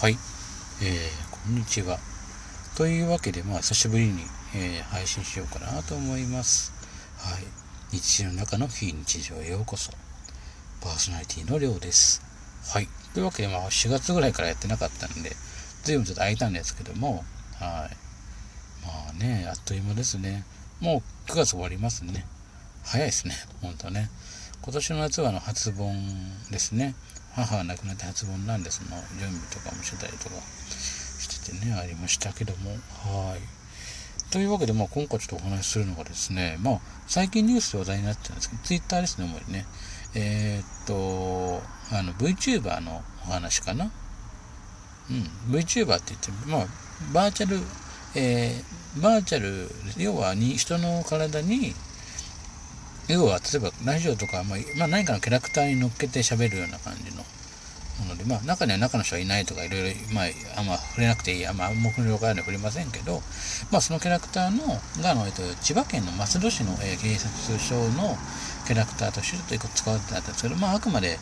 はい、えー、こんにちは。というわけで、まあ、久しぶりに、えー、配信しようかなと思います。はい。日常の中の非日常へようこそ。パーソナリティのりょうです。はい。というわけで、まあ、4月ぐらいからやってなかったんで、随分ちょっと空いたんですけども、はい。まあね、あっという間ですね。もう9月終わりますね。早いですね。ほんとね。今年の夏はあの初盆ですね。母が亡くなって初盆なんでその準備とかもしてたりとかしててねありましたけどもはいというわけで、まあ、今回ちょっとお話しするのがですね、まあ、最近ニュースで話題になってたんですけど、ツイッターですね、主にね。えー、っと、あの、VTuber のお話かな。うん、VTuber って言って、まあ、バーチャル、えー、バーチャル、要はに人の体に要は、例えばラジオとか、まあ、何かのキャラクターに乗っけて喋るような感じのもので、まあ、中には中の人はいないとか、いろいろ、まあ、あんま触れなくていい、あんま暗黙の了解で触れませんけど、まあ、そのキャラクターの、が、の、えっと、千葉県の松戸市の、えー、警察署のキャラクターとしてちょっと一個使われてたんですけど、まあ、あくまで、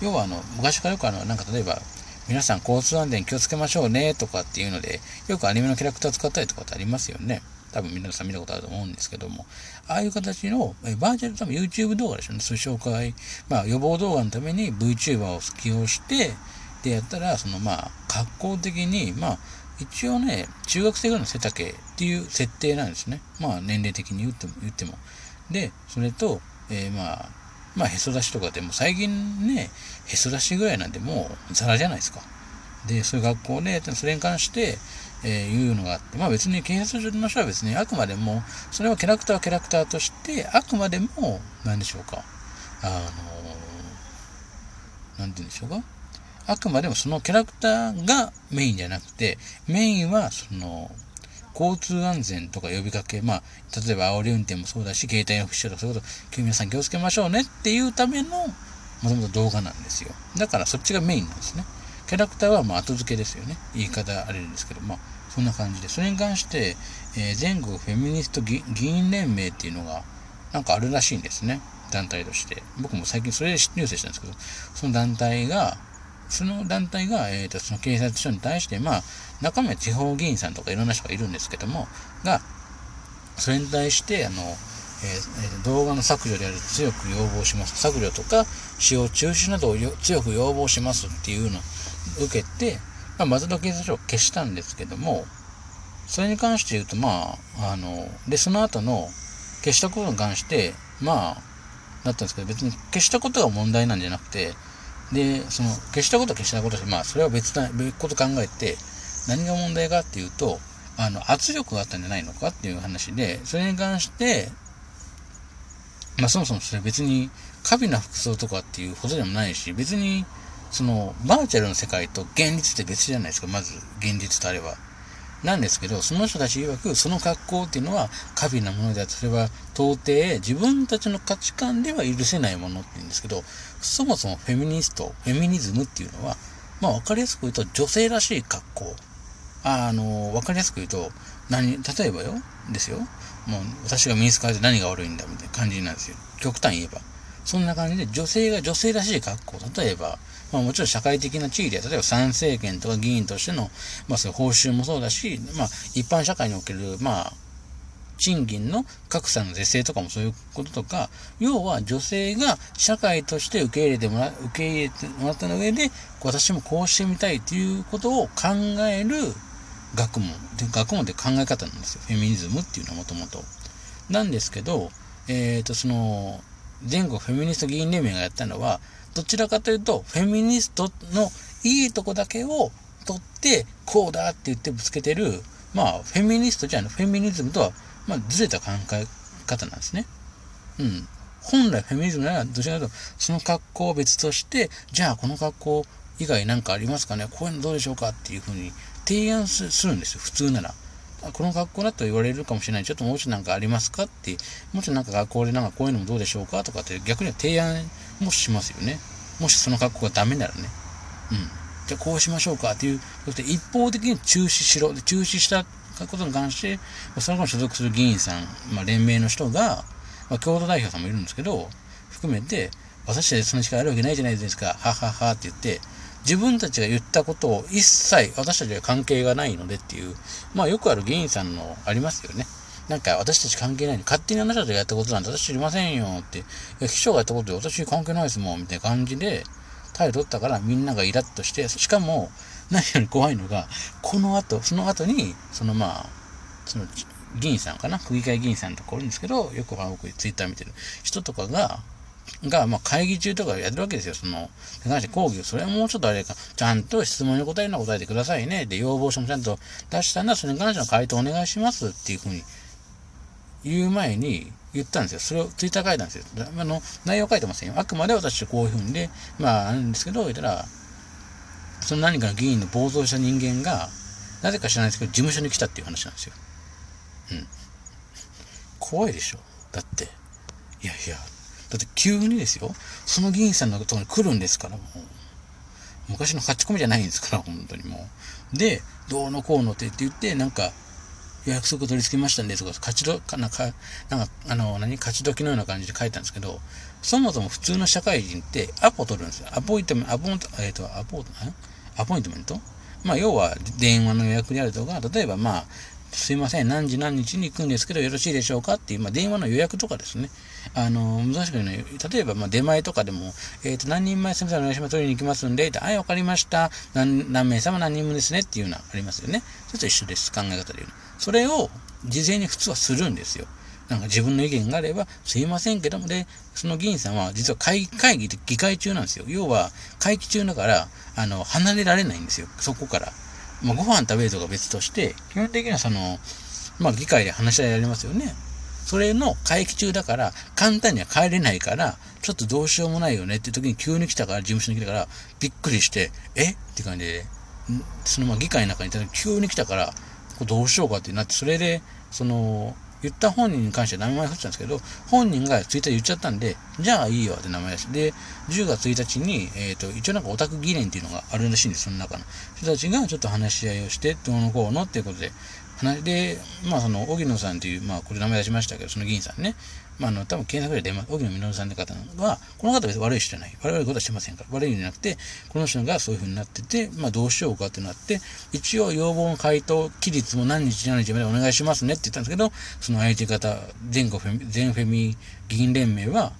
要は、あの、昔からよくあの、なんか例えば、皆さん交通安全気をつけましょうねとかっていうので、よくアニメのキャラクター使ったりとかってありますよね。多分皆さん見たことあると思うんですけども、ああいう形の、バーチャル多分 YouTube 動画でしょうね。そういう紹介、まあ予防動画のために VTuber を起用して、でやったら、そのまあ、格好的に、まあ、一応ね、中学生ぐらいの背丈っていう設定なんですね。まあ、年齢的に言っても。言ってもで、それと、えー、まあ、まあ、へそ出しとかでも最近ね、へそ出しぐらいなんでもうザラじゃないですか。で、そういう学校で、それに関して、えー、いうのがあって、まあ別に警察署の人は別にあくまでも、それはキャラクターはキャラクターとして、あくまでも、何でしょうか、あのー、なんて言うんでしょうか、あくまでもそのキャラクターがメインじゃなくて、メインはその、交通安全とか呼びかけ、まあ、例えば煽り運転もそうだし、携帯の不使用とかそういうこと、皆さん気をつけましょうねっていうための、もともと動画なんですよ。だからそっちがメインなんですね。キャラクターはまあ後付けですよね。言い方あれですけど、まあ、そんな感じで。それに関して、えー、全国フェミニスト議員連盟っていうのが、なんかあるらしいんですね。団体として。僕も最近それでニュースしたんですけど、その団体が、その団体が、えーと、その警察署に対して、まあ、中身は地方議員さんとかいろんな人がいるんですけども、が、それに対して、あの、えー、動画の削除である強く要望します。削除とか使用中止などを強く要望しますっていうの受けて、まあ、松戸警察署を消したんですけども、それに関して言うと、まあ、あの、で、その後の消したことに関して、まあ、だったんですけど、別に消したことが問題なんじゃなくて、で、その、消したことは消したことで、まあ、それは別な、別こと考えて、何が問題かっていうと、あの、圧力があったんじゃないのかっていう話で、それに関して、まあ、そもそもそれ別に、過敏な服装とかっていうことでもないし、別に、その、バーチャルの世界と現実って別じゃないですか、まず、現実とあれば。なんですけど、その人たち曰く、その格好っていうのは、過敏なものであって、それは到底自分たちの価値観では許せないものって言うんですけど、そもそもフェミニスト、フェミニズムっていうのは、まあ分かりやすく言うと、女性らしい格好。あの、分かりやすく言うと、何、例えばよ、ですよ。もう、私がミニスカーで何が悪いんだみたいな感じなんですよ。極端言えば。そんな感じで、女性が女性らしい格好。例えば、まあもちろん社会的な地位で、例えば参政権とか議員としての、まあそういう報酬もそうだし、まあ一般社会における、まあ、賃金の格差の是正とかもそういうこととか、要は女性が社会として受け入れてもら、受け入れてもらった上で、私もこうしてみたいということを考える学問。で学問って考え方なんですよ。フェミニズムっていうのはもともと。なんですけど、えっ、ー、と、その、全国フェミニスト議員連盟がやったのは、どちらかというと、フェミニストのいいとこだけを取って、こうだって言ってぶつけてる、まあ、フェミニストじゃない、フェミニズムとは、まあ、ずれた考え方なんですね。うん。本来フェミニズムなら、どちらかというと、その格好を別として、じゃあこの格好以外何かありますかね？こういうのどうでしょうか？っていうふうに提案するんですよ、普通なら。この学校だと言われるかもしれない。ちょっともうちょっとなんかありますかって、もうちょっとなんか学校でなんかこういうのもどうでしょうかとかって逆には提案もしますよね。もしその格好がダメならね。うん。じゃあこうしましょうかっていう、そして一方的に中止しろ。で中止したことに関して、その子に所属する議員さん、まあ、連盟の人が、まあ、共同代表さんもいるんですけど、含めて、私たちその力あるわけないじゃないですか、はははって言って、自分たちが言ったことを一切私たちは関係がないのでっていう、まあよくある議員さんのありますよね。なんか私たち関係ないの勝手にあなたたちがやったことなんて私知りませんよって、いや秘書がやったことで私関係ないですもんみたいな感じで態度取ったからみんながイラッとして、しかも何より怖いのが、この後、その後に、そのまあ、その議員さんかな区議会議員さんとかおるんですけど、よく僕ツイッター見てる人とかが、が、まあ、会議中とかやるわけですよ。その、に関して講義を、それはもうちょっとあれか、ちゃんと質問に答えるのは答えてくださいね。で、要望書もちゃんと出したんだ、それに関しての回答お願いしますっていうふうに言う前に言ったんですよ。それをツイッター書いたんですよ。あの、内容書いてませんよ。あくまで私こういうふうにで、まあ、あるんですけど、言ったら、その何かの議員の暴走した人間が、なぜか知らないですけど、事務所に来たっていう話なんですよ。うん。怖いでしょ。だって。いやいや、だって急にですよ、その議員さんのところに来るんですから、もう。昔の勝ち込みじゃないんですから、本当にもう。で、どうのこうのってって言って、なんか、約束取り付けましたんでとか、勝ちど、かなんか、なんか、あの、何、勝ち時のような感じで書いたんですけど、そもそも普通の社会人ってアポ取るんですよ。アポイントメント、アポ、えっ、ー、と、アポ、アポイントメント？まあ、要は電話の予約であるとか、例えばまあ、すいません、何時何日に行くんですけど、よろしいでしょうかっていう、まあ、電話の予約とかですね。あの、難しくない。例えば、ま、出前とかでも、えっ、ー、と、何人前すみません、お願いします。取りに行きますんで、はい、わかりました。何、何名様何人分ですねっていうのはありますよね。それと一緒です。考え方で言うの。それを、事前に普通はするんですよ。なんか自分の意見があれば、すいませんけども、で、その議員さんは実は会会議で議会中なんですよ。要は、会期中だから、あの、離れられないんですよ。そこから。まあ、ご飯食べるとか別として、基本的にはその、まあ、議会で話し合いやりますよね。それの会期中だから、簡単には帰れないから、ちょっとどうしようもないよね。って時に急に来たから、事務所に来たから、びっくりして、え？って感じで、そのまあ議会の中にいた時急に来たから、これどうしようかってなって、それで、その、言った本人に関しては名前が振ってたんですけど、本人がツイッター言っちゃったんで、じゃあいいよって名前出して、で、10月1日に、えっ、ー、と、一応なんかオタク議連っていうのがあるらしいんです、その中の。人たちがちょっと話し合いをして、どうのこうのっていうことで、で、まあその、荻野さんという、まあこれ名前出しましたけど、その議員さんね、まあ、あの、多分検索で出ます。荻野実さんって方は、この方は別に悪い人じゃない。悪いことはしてませんから。悪いんじゃなくて、この人がそういう風になってて、まあ、どうしようかってなって、一応要望の回答、期日も何日何日までお願いしますねって言ったんですけど、その相手方、全国フェミ、全フェミ議員連盟は、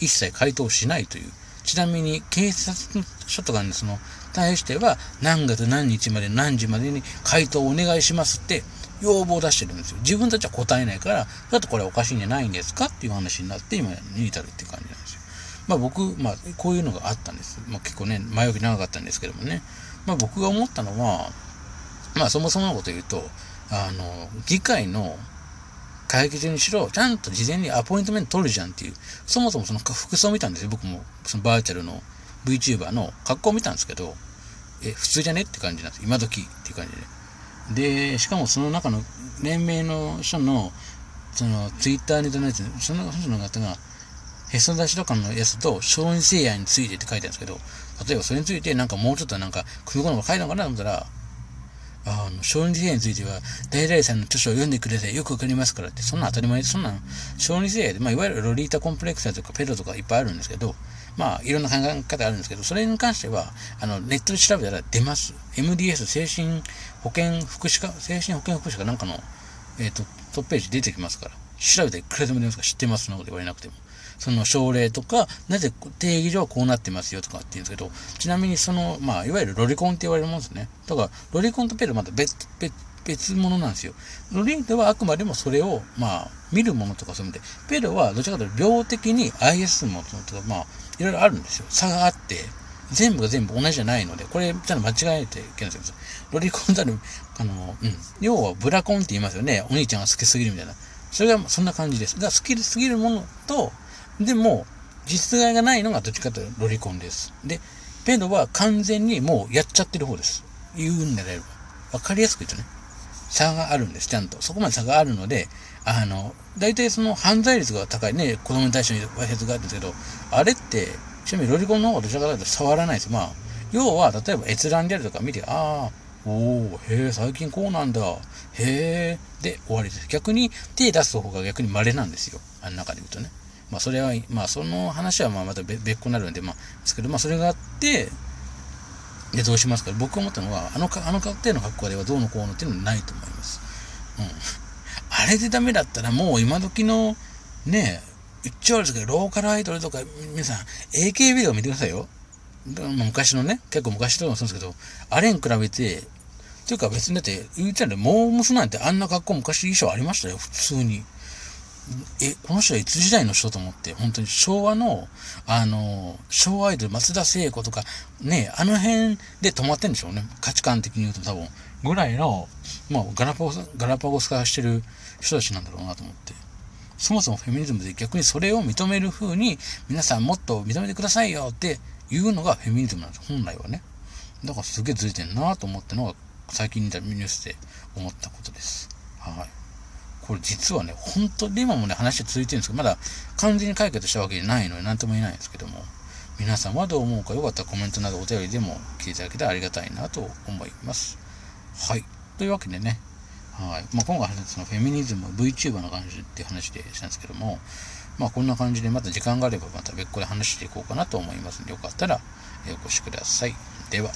一切回答しないという。ちなみに、警察署とかにその、対しては、何月何日まで何時までに回答をお願いしますって、要望を出してるんですよ。自分たちは答えないから、だってこれおかしいんじゃないんですか？っていう話になって、今に至るっていう感じなんですよ。まあ僕、まあこういうのがあったんです。まあ結構ね、前置き長かったんですけどもね。まあ僕が思ったのは、まあそもそものこと言うと、あの、議会の会議中にしろ、ちゃんと事前にアポイントメント取るじゃんっていう、そもそもその服装を見たんですよ。僕も、そのバーチャルの VTuber の格好を見たんですけど、え、普通じゃね？って感じなんです。今時っていう感じで。で、しかもその中の連盟の人の、そのツイッターに出のやつ、その人の方が、へそ出しとかのやつと、小児性愛についてって書いてあるんですけど、例えばそれについてなんかもうちょっとなんか、組み込むのが書いたのかなと思ったら、あの、小児性愛については、大々さんの著書を読んでくれてよくわかりますからって、そんな当たり前で、そんな、小児性愛で、まあ、いわゆるロリータコンプレックスとかペロとかいっぱいあるんですけど、まあ、いろんな考え方あるんですけど、それに関しては、あの、ネットで調べたら出ます。MDS 精神保健福祉課、精神保健福祉課なんかの、えっ、ー、と、トップページ出てきますから、調べてくれても出ますか知ってますそんなこと言われなくても。その症例とか、なぜ定義上こうなってますよとかって言うんですけど、ちなみにその、まあ、いわゆるロリコンって言われるもんですね。だから、ロリコンとペルまた別、別、別物なんですよ。ロリンではあくまでもそれを、まあ、見るものとかそういうので、ペルはどちらかというと病的に IS ものとか、まあ、いろいろあるんですよ。差があって、全部が全部同じじゃないので、これ、ちゃんと間違えていけないんですよ。ロリコンだる、あの、うん。要は、ブラコンって言いますよね。お兄ちゃんが好きすぎるみたいな。それが、そんな感じです。が、好きすぎるものと、でも、実害がないのがどっちかというとロリコンです。で、ペドは完全にもうやっちゃってる方です。言うんであれば。わかりやすく言うとね。差があるんです、ちゃんと。そこまで差があるので、あの、大体その犯罪率が高いね、子供に対してのわいせつがあるんですけど、あれって、ちなみにロリコンの方がどちらかというと触らないです。まあ、要は、例えば閲覧であるとか見て、ああ、おおへえ、最近こうなんだ。へえ、で終わりです。逆に手出す方が逆に稀なんですよ。あの中で言うとね。まあそれは、まあその話はまあまた別個になるんで、まあ、ですけど、まあそれがあって、で、どうしますか？僕が思ったのは、あのか、あの程度の格好ではどうのこうのっていうのはないと思います。うん。あれでダメだったらもう今時の、ね、言っちゃうんですけど、ローカルアイドルとか、皆さん、AKB を見てくださいよ。昔のね、結構昔とかもそうですけど、あれに比べて、というか別にだって、言ってたら、モームスなんてあんな格好昔衣装ありましたよ、普通に。え、この人はいつ時代の人と思って、本当に昭和の、あの、昭和アイドル、松田聖子とか、ね、あの辺で止まってんでしょうね。価値観的に言うと多分、ぐらいの、まあ、ガラパゴス、ガラパゴス化してる人たちなんだろうなと思って。そもそもフェミニズムで逆にそれを認める風に、皆さんもっと認めてくださいよっていうのがフェミニズムなんです、本来はね。だからすげえずれてんなと思ったのが、最近見たニュースで思ったことです。はい。これ実はね、本当に今もね、話続いてるんですけど、まだ完全に解決したわけじゃないので、何とも言えないんですけども、皆さんはどう思うかよかったらコメントなどお便りでも聞いていただけたらありがたいなと思います。はい。というわけでね、はい。まあ、今回そのフェミニズム VTuber の感じっていう話でしたんですけども、まあこんな感じでまた時間があればまた別個で話していこうかなと思いますので、よかったらお越しください。では。